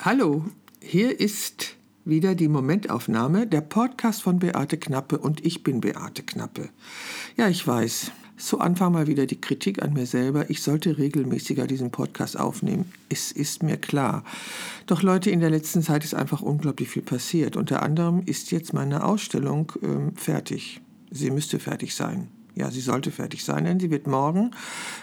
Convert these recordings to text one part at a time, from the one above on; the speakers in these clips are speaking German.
Hallo, hier ist wieder die Momentaufnahme, der Podcast von Beate Knappe und ich bin Beate Knappe. Ja, ich weiß, zu Anfang mal wieder die Kritik an mir selber, ich sollte regelmäßiger diesen Podcast aufnehmen. Es ist mir klar. Doch Leute, in der letzten Zeit ist einfach unglaublich viel passiert. Unter anderem ist jetzt meine Ausstellung äh, fertig. Sie müsste fertig sein. Ja, sie sollte fertig sein, denn sie wird morgen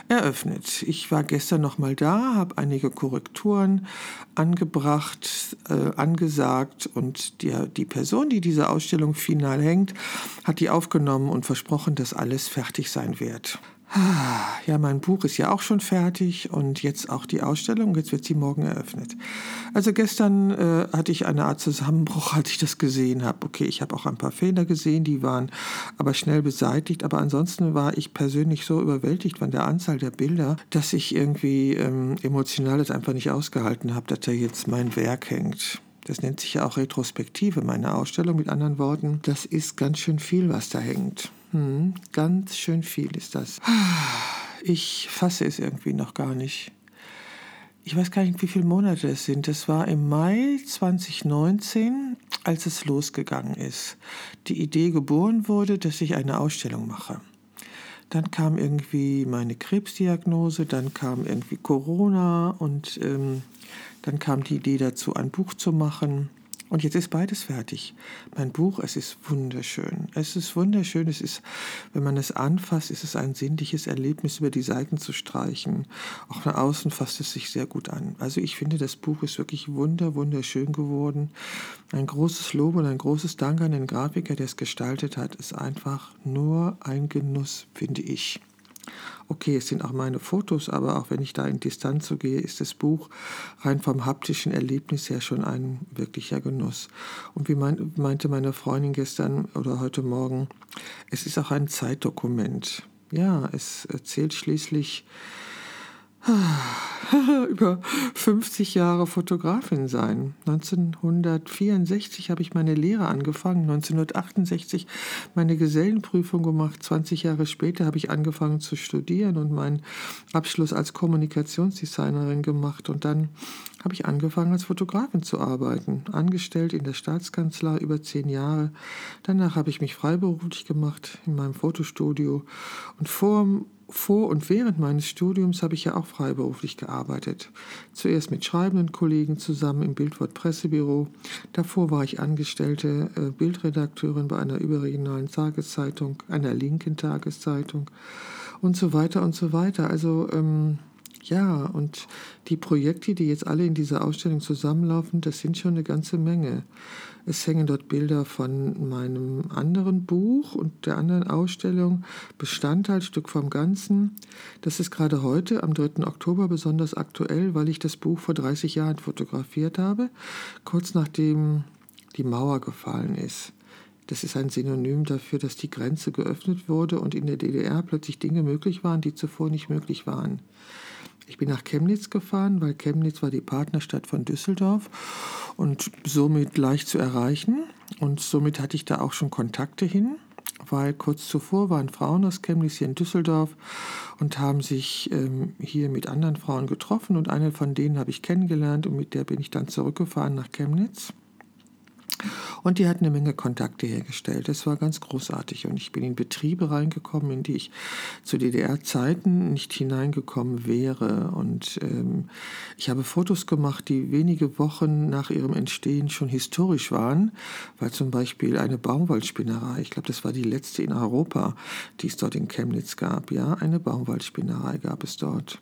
eröffnet. Ich war gestern noch mal da, habe einige Korrekturen angebracht, äh, angesagt und die, die Person, die diese Ausstellung final hängt, hat die aufgenommen und versprochen, dass alles fertig sein wird. Ja, mein Buch ist ja auch schon fertig und jetzt auch die Ausstellung. Jetzt wird sie morgen eröffnet. Also gestern äh, hatte ich eine Art Zusammenbruch, als ich das gesehen habe. Okay, ich habe auch ein paar Fehler gesehen, die waren aber schnell beseitigt. Aber ansonsten war ich persönlich so überwältigt von der Anzahl der Bilder, dass ich irgendwie ähm, emotional das einfach nicht ausgehalten habe, dass da jetzt mein Werk hängt. Das nennt sich ja auch Retrospektive, meine Ausstellung mit anderen Worten. Das ist ganz schön viel, was da hängt. Hm, ganz schön viel ist das. Ich fasse es irgendwie noch gar nicht. Ich weiß gar nicht, wie viele Monate es sind. Das war im Mai 2019, als es losgegangen ist. Die Idee geboren wurde, dass ich eine Ausstellung mache. Dann kam irgendwie meine Krebsdiagnose, dann kam irgendwie Corona und ähm, dann kam die Idee dazu, ein Buch zu machen. Und jetzt ist beides fertig. Mein Buch, es ist wunderschön. Es ist wunderschön. Es ist, wenn man es anfasst, ist es ein sinnliches Erlebnis, über die Seiten zu streichen. Auch nach außen fasst es sich sehr gut an. Also ich finde, das Buch ist wirklich wunder, wunderschön geworden. Ein großes Lob und ein großes Dank an den Grafiker, der es gestaltet hat, ist einfach nur ein Genuss, finde ich. Okay, es sind auch meine Fotos, aber auch wenn ich da in Distanz so gehe, ist das Buch rein vom haptischen Erlebnis her schon ein wirklicher Genuss. Und wie mein, meinte meine Freundin gestern oder heute Morgen, es ist auch ein Zeitdokument. Ja, es erzählt schließlich über 50 Jahre Fotografin sein. 1964 habe ich meine Lehre angefangen, 1968 meine Gesellenprüfung gemacht, 20 Jahre später habe ich angefangen zu studieren und meinen Abschluss als Kommunikationsdesignerin gemacht und dann habe ich angefangen als Fotografin zu arbeiten, angestellt in der Staatskanzlei über zehn Jahre. Danach habe ich mich freiberuflich gemacht in meinem Fotostudio und vor vor und während meines Studiums habe ich ja auch freiberuflich gearbeitet. Zuerst mit schreibenden Kollegen zusammen im Bildwort Pressebüro. Davor war ich angestellte äh, Bildredakteurin bei einer überregionalen Tageszeitung, einer linken Tageszeitung und so weiter und so weiter. Also ähm, ja, und die Projekte, die jetzt alle in dieser Ausstellung zusammenlaufen, das sind schon eine ganze Menge. Es hängen dort Bilder von meinem anderen Buch und der anderen Ausstellung, Bestandteil, Stück vom Ganzen. Das ist gerade heute, am 3. Oktober, besonders aktuell, weil ich das Buch vor 30 Jahren fotografiert habe, kurz nachdem die Mauer gefallen ist. Das ist ein Synonym dafür, dass die Grenze geöffnet wurde und in der DDR plötzlich Dinge möglich waren, die zuvor nicht möglich waren. Ich bin nach Chemnitz gefahren, weil Chemnitz war die Partnerstadt von Düsseldorf und somit leicht zu erreichen. Und somit hatte ich da auch schon Kontakte hin, weil kurz zuvor waren Frauen aus Chemnitz hier in Düsseldorf und haben sich ähm, hier mit anderen Frauen getroffen und eine von denen habe ich kennengelernt und mit der bin ich dann zurückgefahren nach Chemnitz. Und die hat eine Menge Kontakte hergestellt. Das war ganz großartig. Und ich bin in Betriebe reingekommen, in die ich zu DDR-Zeiten nicht hineingekommen wäre. Und ähm, ich habe Fotos gemacht, die wenige Wochen nach ihrem Entstehen schon historisch waren, weil zum Beispiel eine Baumwollspinnerei, ich glaube, das war die letzte in Europa, die es dort in Chemnitz gab. Ja, eine Baumwollspinnerei gab es dort.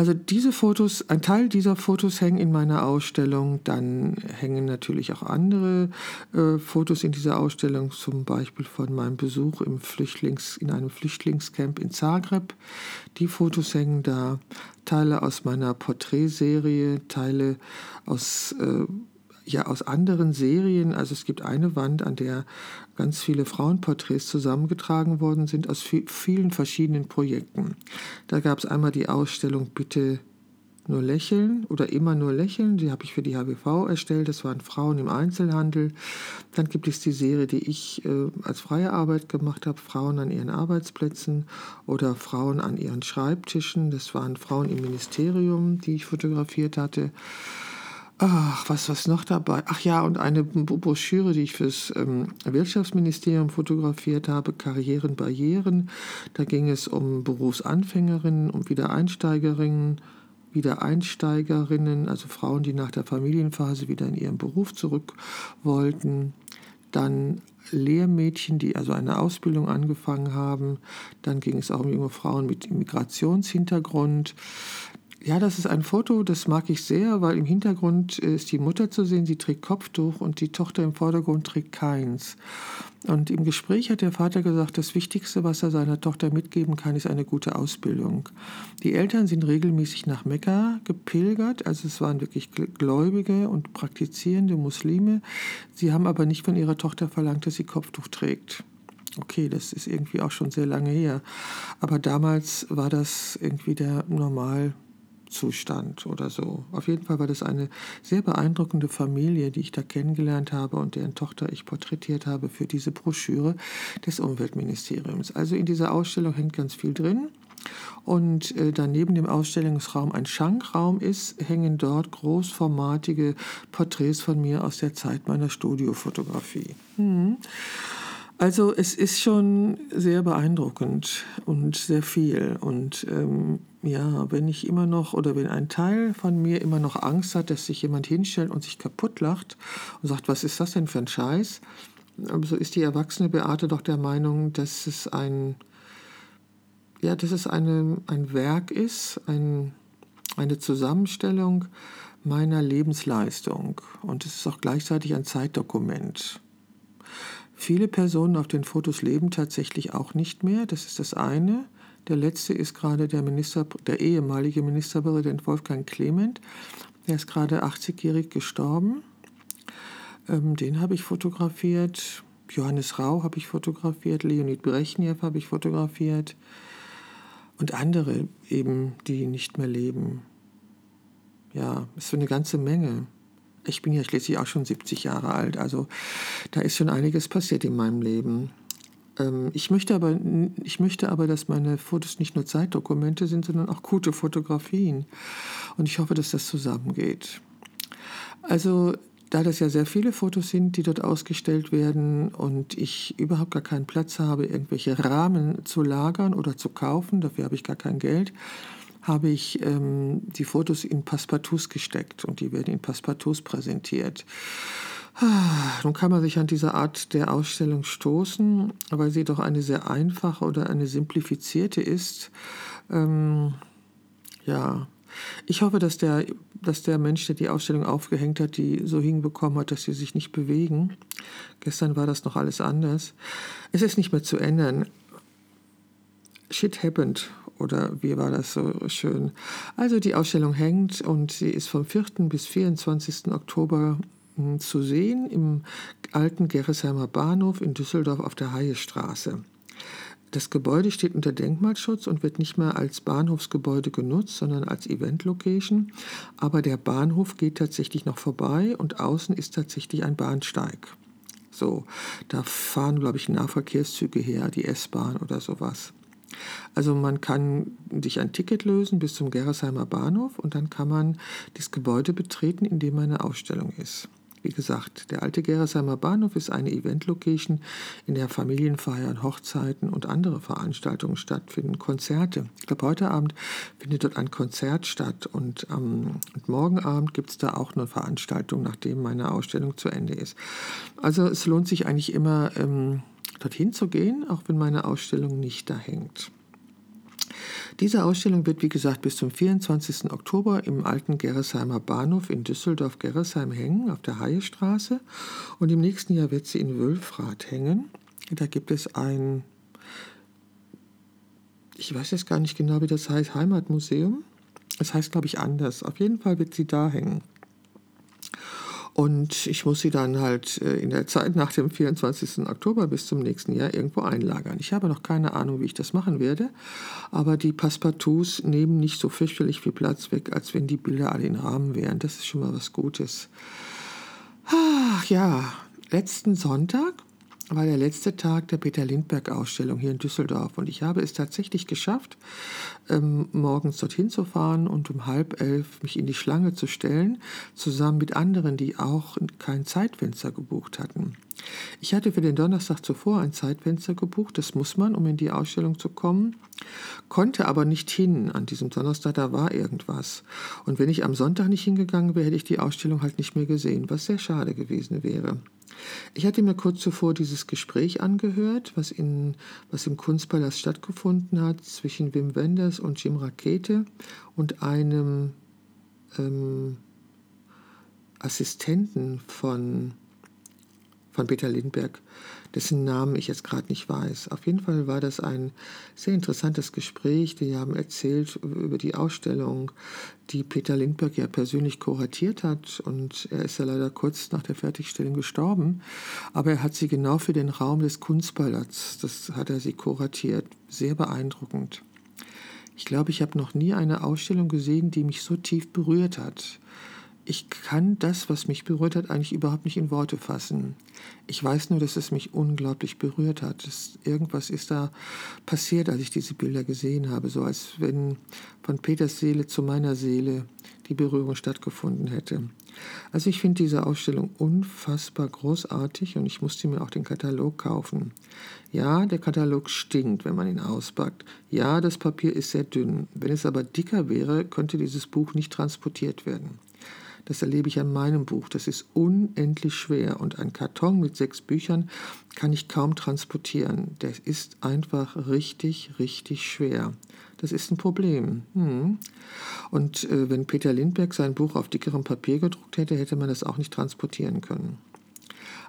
Also diese Fotos, ein Teil dieser Fotos hängen in meiner Ausstellung. Dann hängen natürlich auch andere äh, Fotos in dieser Ausstellung, zum Beispiel von meinem Besuch im Flüchtlings, in einem Flüchtlingscamp in Zagreb. Die Fotos hängen da. Teile aus meiner Porträtserie, Teile aus äh, ja aus anderen Serien. Also es gibt eine Wand, an der ganz viele Frauenporträts zusammengetragen worden sind aus vielen verschiedenen Projekten. Da gab es einmal die Ausstellung Bitte nur lächeln oder immer nur lächeln. Die habe ich für die HBV erstellt. Das waren Frauen im Einzelhandel. Dann gibt es die Serie, die ich äh, als freie Arbeit gemacht habe, Frauen an ihren Arbeitsplätzen oder Frauen an ihren Schreibtischen. Das waren Frauen im Ministerium, die ich fotografiert hatte. Ach, was was noch dabei? Ach ja, und eine Broschüre, die ich fürs ähm, Wirtschaftsministerium fotografiert habe, Karrieren, Barrieren. Da ging es um Berufsanfängerinnen, um Wiedereinsteigerinnen, Wiedereinsteigerinnen, also Frauen, die nach der Familienphase wieder in ihren Beruf zurück wollten. Dann Lehrmädchen, die also eine Ausbildung angefangen haben. Dann ging es auch um junge Frauen mit Migrationshintergrund. Ja, das ist ein Foto, das mag ich sehr, weil im Hintergrund ist die Mutter zu sehen, sie trägt Kopftuch und die Tochter im Vordergrund trägt keins. Und im Gespräch hat der Vater gesagt, das Wichtigste, was er seiner Tochter mitgeben kann, ist eine gute Ausbildung. Die Eltern sind regelmäßig nach Mekka gepilgert, also es waren wirklich gläubige und praktizierende Muslime. Sie haben aber nicht von ihrer Tochter verlangt, dass sie Kopftuch trägt. Okay, das ist irgendwie auch schon sehr lange her. Aber damals war das irgendwie der normal Zustand oder so. Auf jeden Fall war das eine sehr beeindruckende Familie, die ich da kennengelernt habe und deren Tochter ich porträtiert habe für diese Broschüre des Umweltministeriums. Also in dieser Ausstellung hängt ganz viel drin. Und äh, da neben dem Ausstellungsraum ein Schankraum ist, hängen dort großformatige Porträts von mir aus der Zeit meiner Studiofotografie. Mhm. Also es ist schon sehr beeindruckend und sehr viel. Und ähm, ja, wenn ich immer noch oder wenn ein Teil von mir immer noch Angst hat, dass sich jemand hinstellt und sich kaputt lacht und sagt, was ist das denn für ein Scheiß? So ist die erwachsene Beate doch der Meinung, dass es ein, ja, dass es eine, ein Werk ist, ein, eine Zusammenstellung meiner Lebensleistung. Und es ist auch gleichzeitig ein Zeitdokument. Viele Personen auf den Fotos leben tatsächlich auch nicht mehr. Das ist das eine. Der letzte ist gerade der, Minister, der ehemalige Ministerpräsident Wolfgang Clement. Der ist gerade 80-jährig gestorben. Ähm, den habe ich fotografiert. Johannes Rau habe ich fotografiert. Leonid Brechnew habe ich fotografiert. Und andere eben, die nicht mehr leben. Ja, ist so eine ganze Menge. Ich bin ja schließlich auch schon 70 Jahre alt, also da ist schon einiges passiert in meinem Leben. Ähm, ich möchte, aber, ich möchte aber, dass meine Fotos nicht nur Zeitdokumente sind, sondern auch gute Fotografien. Und ich hoffe, dass das zusammengeht. Also da das ja sehr viele Fotos sind, die dort ausgestellt werden und ich überhaupt gar keinen Platz habe, irgendwelche Rahmen zu lagern oder zu kaufen, dafür habe ich gar kein Geld, habe ich ähm, die Fotos in Passepartouts gesteckt und die werden in Passepartouts präsentiert. Nun kann man sich an diese Art der Ausstellung stoßen, weil sie doch eine sehr einfache oder eine simplifizierte ist. Ähm, ja, ich hoffe, dass der, dass der Mensch, der die Ausstellung aufgehängt hat, die so hinbekommen hat, dass sie sich nicht bewegen. Gestern war das noch alles anders. Es ist nicht mehr zu ändern. Shit happened oder wie war das so schön? Also die Ausstellung hängt und sie ist vom 4. bis 24. Oktober zu sehen im alten Gerresheimer Bahnhof in Düsseldorf auf der Haiestraße. Das Gebäude steht unter Denkmalschutz und wird nicht mehr als Bahnhofsgebäude genutzt, sondern als Event-Location. Aber der Bahnhof geht tatsächlich noch vorbei und außen ist tatsächlich ein Bahnsteig. So, da fahren, glaube ich, Nahverkehrszüge her, die S-Bahn oder sowas. Also man kann sich ein Ticket lösen bis zum Gerresheimer Bahnhof und dann kann man das Gebäude betreten, in dem eine Ausstellung ist. Wie gesagt, der alte Gerresheimer Bahnhof ist eine Event-Location, in der Familienfeiern, Hochzeiten und andere Veranstaltungen stattfinden, Konzerte. Ich glaube, heute Abend findet dort ein Konzert statt und, ähm, und morgen Abend gibt es da auch eine Veranstaltung, nachdem meine Ausstellung zu Ende ist. Also es lohnt sich eigentlich immer, ähm, dorthin zu gehen, auch wenn meine Ausstellung nicht da hängt. Diese Ausstellung wird, wie gesagt, bis zum 24. Oktober im alten Gerresheimer Bahnhof in Düsseldorf-Gerresheim hängen, auf der Haiestraße. Und im nächsten Jahr wird sie in Wülfrath hängen. Da gibt es ein, ich weiß jetzt gar nicht genau, wie das heißt, Heimatmuseum. Es das heißt, glaube ich, anders. Auf jeden Fall wird sie da hängen. Und ich muss sie dann halt äh, in der Zeit nach dem 24. Oktober bis zum nächsten Jahr irgendwo einlagern. Ich habe noch keine Ahnung, wie ich das machen werde, aber die Passepartouts nehmen nicht so fürchterlich viel Platz weg, als wenn die Bilder alle in Rahmen wären. Das ist schon mal was Gutes. Ach ja, letzten Sonntag war der letzte Tag der Peter Lindbergh-Ausstellung hier in Düsseldorf. Und ich habe es tatsächlich geschafft, ähm, morgens dorthin zu fahren und um halb elf mich in die Schlange zu stellen, zusammen mit anderen, die auch kein Zeitfenster gebucht hatten. Ich hatte für den Donnerstag zuvor ein Zeitfenster gebucht, das muss man, um in die Ausstellung zu kommen, konnte aber nicht hin an diesem Donnerstag, da war irgendwas. Und wenn ich am Sonntag nicht hingegangen wäre, hätte ich die Ausstellung halt nicht mehr gesehen, was sehr schade gewesen wäre. Ich hatte mir kurz zuvor dieses Gespräch angehört, was, in, was im Kunstpalast stattgefunden hat zwischen Wim Wenders und Jim Rakete und einem ähm, Assistenten von von Peter Lindbergh, dessen Namen ich jetzt gerade nicht weiß. Auf jeden Fall war das ein sehr interessantes Gespräch. Die haben erzählt über die Ausstellung, die Peter Lindbergh ja persönlich kuratiert hat. Und er ist ja leider kurz nach der Fertigstellung gestorben. Aber er hat sie genau für den Raum des Kunstpalasts, das hat er sie kuratiert. Sehr beeindruckend. Ich glaube, ich habe noch nie eine Ausstellung gesehen, die mich so tief berührt hat ich kann das, was mich berührt hat, eigentlich überhaupt nicht in Worte fassen. Ich weiß nur, dass es mich unglaublich berührt hat. Das, irgendwas ist da passiert, als ich diese Bilder gesehen habe, so als wenn von Peters Seele zu meiner Seele die Berührung stattgefunden hätte. Also ich finde diese Ausstellung unfassbar großartig und ich musste mir auch den Katalog kaufen. Ja, der Katalog stinkt, wenn man ihn auspackt. Ja, das Papier ist sehr dünn. Wenn es aber dicker wäre, könnte dieses Buch nicht transportiert werden. Das erlebe ich an meinem Buch. Das ist unendlich schwer und ein Karton mit sechs Büchern kann ich kaum transportieren. Der ist einfach richtig, richtig schwer. Das ist ein Problem. Hm. Und äh, wenn Peter Lindbergh sein Buch auf dickerem Papier gedruckt hätte, hätte man das auch nicht transportieren können.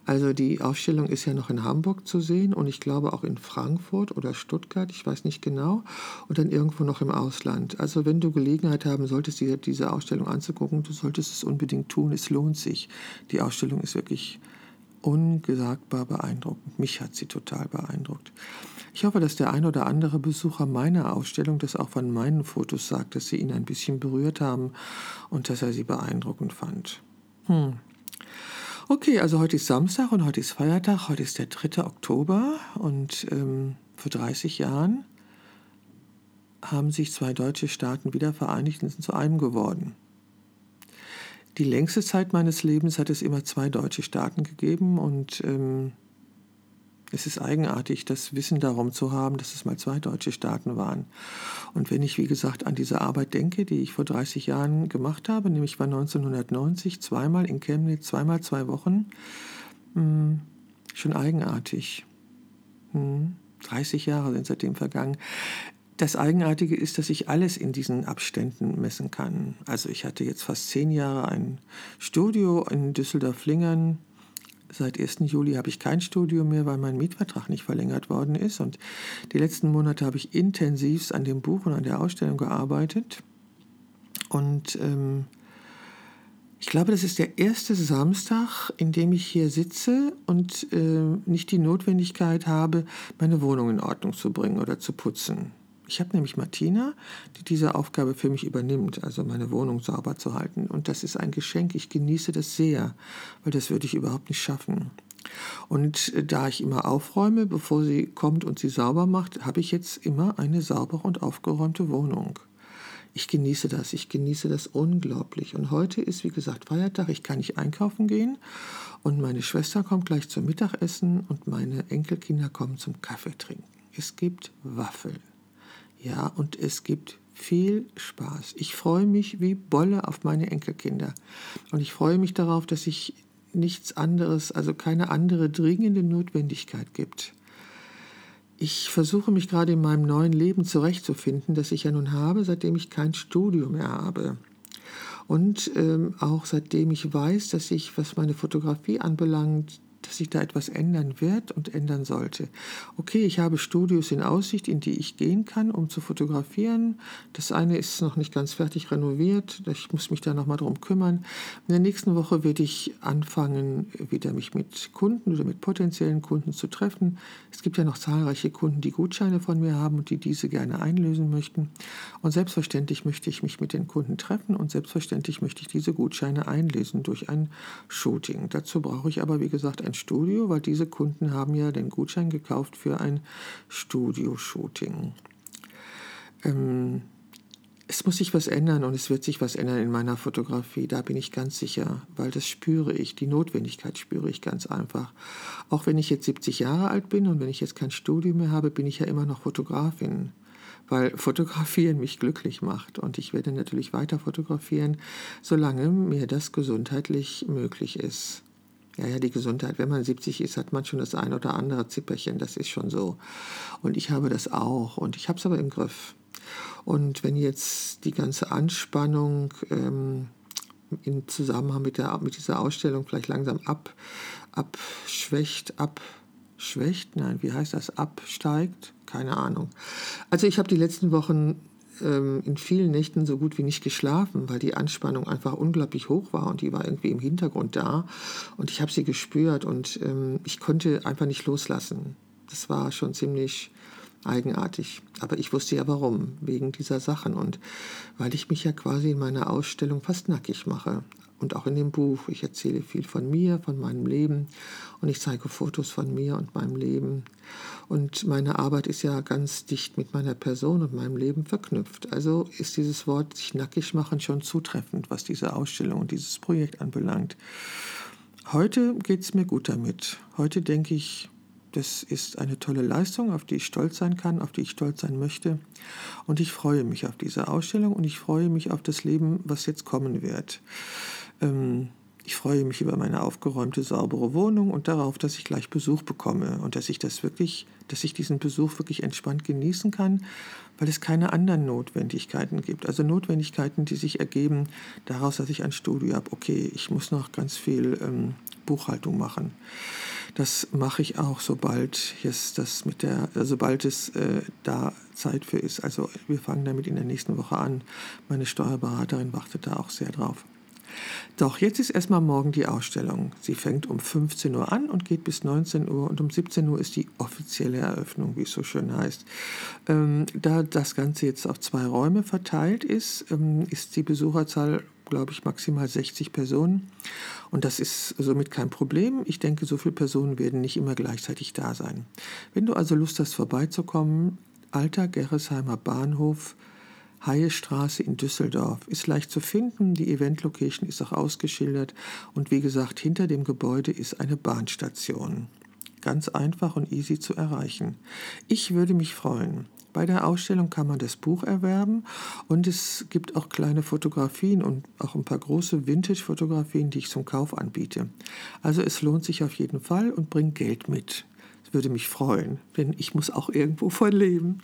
Also die Ausstellung ist ja noch in Hamburg zu sehen und ich glaube auch in Frankfurt oder Stuttgart, ich weiß nicht genau, und dann irgendwo noch im Ausland. Also wenn du Gelegenheit haben solltest, diese, diese Ausstellung anzugucken, du solltest es unbedingt tun, es lohnt sich. Die Ausstellung ist wirklich ungesagbar beeindruckend. Mich hat sie total beeindruckt. Ich hoffe, dass der ein oder andere Besucher meiner Ausstellung das auch von meinen Fotos sagt, dass sie ihn ein bisschen berührt haben und dass er sie beeindruckend fand. Hm. Okay, also heute ist Samstag und heute ist Feiertag. Heute ist der 3. Oktober und ähm, vor 30 Jahren haben sich zwei deutsche Staaten wieder vereinigt und sind zu einem geworden. Die längste Zeit meines Lebens hat es immer zwei deutsche Staaten gegeben und ähm, es ist eigenartig, das Wissen darum zu haben, dass es mal zwei deutsche Staaten waren. Und wenn ich, wie gesagt, an diese Arbeit denke, die ich vor 30 Jahren gemacht habe, nämlich war 1990 zweimal in Chemnitz, zweimal zwei Wochen, mh, hm, schon eigenartig. Hm, 30 Jahre sind seitdem vergangen. Das Eigenartige ist, dass ich alles in diesen Abständen messen kann. Also ich hatte jetzt fast zehn Jahre ein Studio in Düsseldorf-Lingern, Seit 1. Juli habe ich kein Studio mehr, weil mein Mietvertrag nicht verlängert worden ist. Und die letzten Monate habe ich intensivst an dem Buch und an der Ausstellung gearbeitet. Und ähm, ich glaube, das ist der erste Samstag, in dem ich hier sitze und äh, nicht die Notwendigkeit habe, meine Wohnung in Ordnung zu bringen oder zu putzen. Ich habe nämlich Martina, die diese Aufgabe für mich übernimmt, also meine Wohnung sauber zu halten. Und das ist ein Geschenk. Ich genieße das sehr, weil das würde ich überhaupt nicht schaffen. Und äh, da ich immer aufräume, bevor sie kommt und sie sauber macht, habe ich jetzt immer eine saubere und aufgeräumte Wohnung. Ich genieße das, ich genieße das unglaublich. Und heute ist, wie gesagt, Feiertag, ich kann nicht einkaufen gehen. Und meine Schwester kommt gleich zum Mittagessen und meine Enkelkinder kommen zum Kaffee trinken. Es gibt Waffeln. Ja, und es gibt viel Spaß. Ich freue mich wie Bolle auf meine Enkelkinder. Und ich freue mich darauf, dass sich nichts anderes, also keine andere dringende Notwendigkeit gibt. Ich versuche mich gerade in meinem neuen Leben zurechtzufinden, das ich ja nun habe, seitdem ich kein Studium mehr habe. Und ähm, auch seitdem ich weiß, dass ich, was meine Fotografie anbelangt, dass sich da etwas ändern wird und ändern sollte. Okay, ich habe Studios in Aussicht, in die ich gehen kann, um zu fotografieren. Das eine ist noch nicht ganz fertig renoviert. Ich muss mich da nochmal drum kümmern. In der nächsten Woche werde ich anfangen, wieder mich mit Kunden oder mit potenziellen Kunden zu treffen. Es gibt ja noch zahlreiche Kunden, die Gutscheine von mir haben und die diese gerne einlösen möchten. Und selbstverständlich möchte ich mich mit den Kunden treffen und selbstverständlich möchte ich diese Gutscheine einlösen durch ein Shooting. Dazu brauche ich aber, wie gesagt, ein Studio, weil diese Kunden haben ja den Gutschein gekauft für ein Studio-Shooting. Ähm, es muss sich was ändern und es wird sich was ändern in meiner Fotografie, da bin ich ganz sicher, weil das spüre ich, die Notwendigkeit spüre ich ganz einfach. Auch wenn ich jetzt 70 Jahre alt bin und wenn ich jetzt kein Studio mehr habe, bin ich ja immer noch Fotografin, weil Fotografieren mich glücklich macht und ich werde natürlich weiter fotografieren, solange mir das gesundheitlich möglich ist. Ja, ja, die Gesundheit. Wenn man 70 ist, hat man schon das ein oder andere Zipperchen. Das ist schon so. Und ich habe das auch. Und ich habe es aber im Griff. Und wenn jetzt die ganze Anspannung ähm, im Zusammenhang mit, der, mit dieser Ausstellung vielleicht langsam ab, abschwächt, abschwächt, nein, wie heißt das, absteigt, keine Ahnung. Also ich habe die letzten Wochen ähm, in vielen Nächten so gut wie nicht geschlafen, weil die Anspannung einfach unglaublich hoch war und die war irgendwie im Hintergrund da und ich habe sie gespürt und ähm, ich konnte einfach nicht loslassen. Das war schon ziemlich eigenartig. Aber ich wusste ja warum, wegen dieser Sachen und weil ich mich ja quasi in meiner Ausstellung fast nackig mache und auch in dem Buch. Ich erzähle viel von mir, von meinem Leben und ich zeige Fotos von mir und meinem Leben. Und meine Arbeit ist ja ganz dicht mit meiner Person und meinem Leben verknüpft. Also ist dieses Wort sich nackig machen schon zutreffend, was diese Ausstellung und dieses Projekt anbelangt. Heute geht es mir gut damit. Heute denke ich, das ist eine tolle Leistung, auf die ich stolz sein kann, auf die ich stolz sein möchte. Und ich freue mich auf diese Ausstellung und ich freue mich auf das Leben, was jetzt kommen wird. Ähm, ich freue mich über meine aufgeräumte, saubere Wohnung und darauf, dass ich gleich Besuch bekomme und dass ich das wirklich, dass ich diesen Besuch wirklich entspannt genießen kann, weil es keine anderen Notwendigkeiten gibt. Also Notwendigkeiten, die sich ergeben daraus, dass ich ein Studio habe. Okay, ich muss noch ganz viel ähm, Buchhaltung machen. Das mache ich auch, sobald es das mit der, sobald es äh, da Zeit für ist. Also wir fangen damit in der nächsten Woche an. Meine Steuerberaterin wartet da auch sehr drauf. Doch jetzt ist erstmal morgen die Ausstellung. Sie fängt um 15 Uhr an und geht bis 19 Uhr und um 17 Uhr ist die offizielle Eröffnung, wie es so schön heißt. Ähm, da das Ganze jetzt auf zwei Räume verteilt ist, ähm, ist die Besucherzahl glaube ich, maximal 60 Personen. Und das ist somit kein Problem. Ich denke, so viele Personen werden nicht immer gleichzeitig da sein. Wenn du also Lust hast, vorbeizukommen, Alter Gerresheimer Bahnhof, Haiestraße in Düsseldorf ist leicht zu finden, die Event-Location ist auch ausgeschildert und wie gesagt, hinter dem Gebäude ist eine Bahnstation. Ganz einfach und easy zu erreichen. Ich würde mich freuen. Bei der Ausstellung kann man das Buch erwerben und es gibt auch kleine Fotografien und auch ein paar große Vintage-Fotografien, die ich zum Kauf anbiete. Also es lohnt sich auf jeden Fall und bringt Geld mit. Das würde mich freuen, denn ich muss auch irgendwo von leben.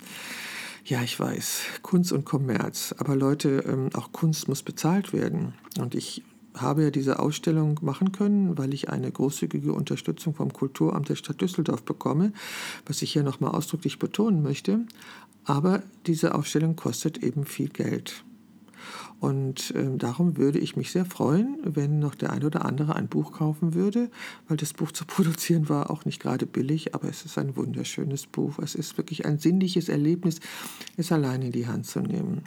Ja, ich weiß, Kunst und Kommerz. Aber Leute, ähm, auch Kunst muss bezahlt werden. Und ich habe ja diese Ausstellung machen können, weil ich eine großzügige Unterstützung vom Kulturamt der Stadt Düsseldorf bekomme, was ich hier nochmal ausdrücklich betonen möchte. Aber diese Ausstellung kostet eben viel Geld. Und äh, darum würde ich mich sehr freuen, wenn noch der ein oder andere ein Buch kaufen würde, weil das Buch zu produzieren war auch nicht gerade billig, aber es ist ein wunderschönes Buch. Es ist wirklich ein sinnliches Erlebnis, es allein in die Hand zu nehmen.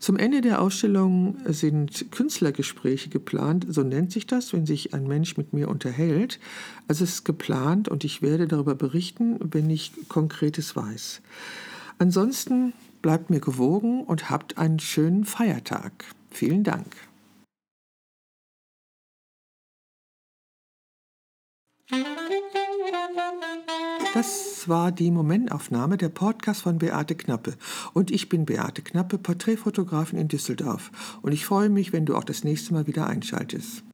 Zum Ende der Ausstellung sind Künstlergespräche geplant, so nennt sich das, wenn sich ein Mensch mit mir unterhält. Also es ist geplant und ich werde darüber berichten, wenn ich Konkretes weiß. Ansonsten bleibt mir gewogen und habt einen schönen Feiertag. Vielen Dank. Das war die Momentaufnahme der Podcast von Beate Knappe. Und ich bin Beate Knappe, Porträtfotografin in Düsseldorf. Und ich freue mich, wenn du auch das nächste Mal wieder einschaltest.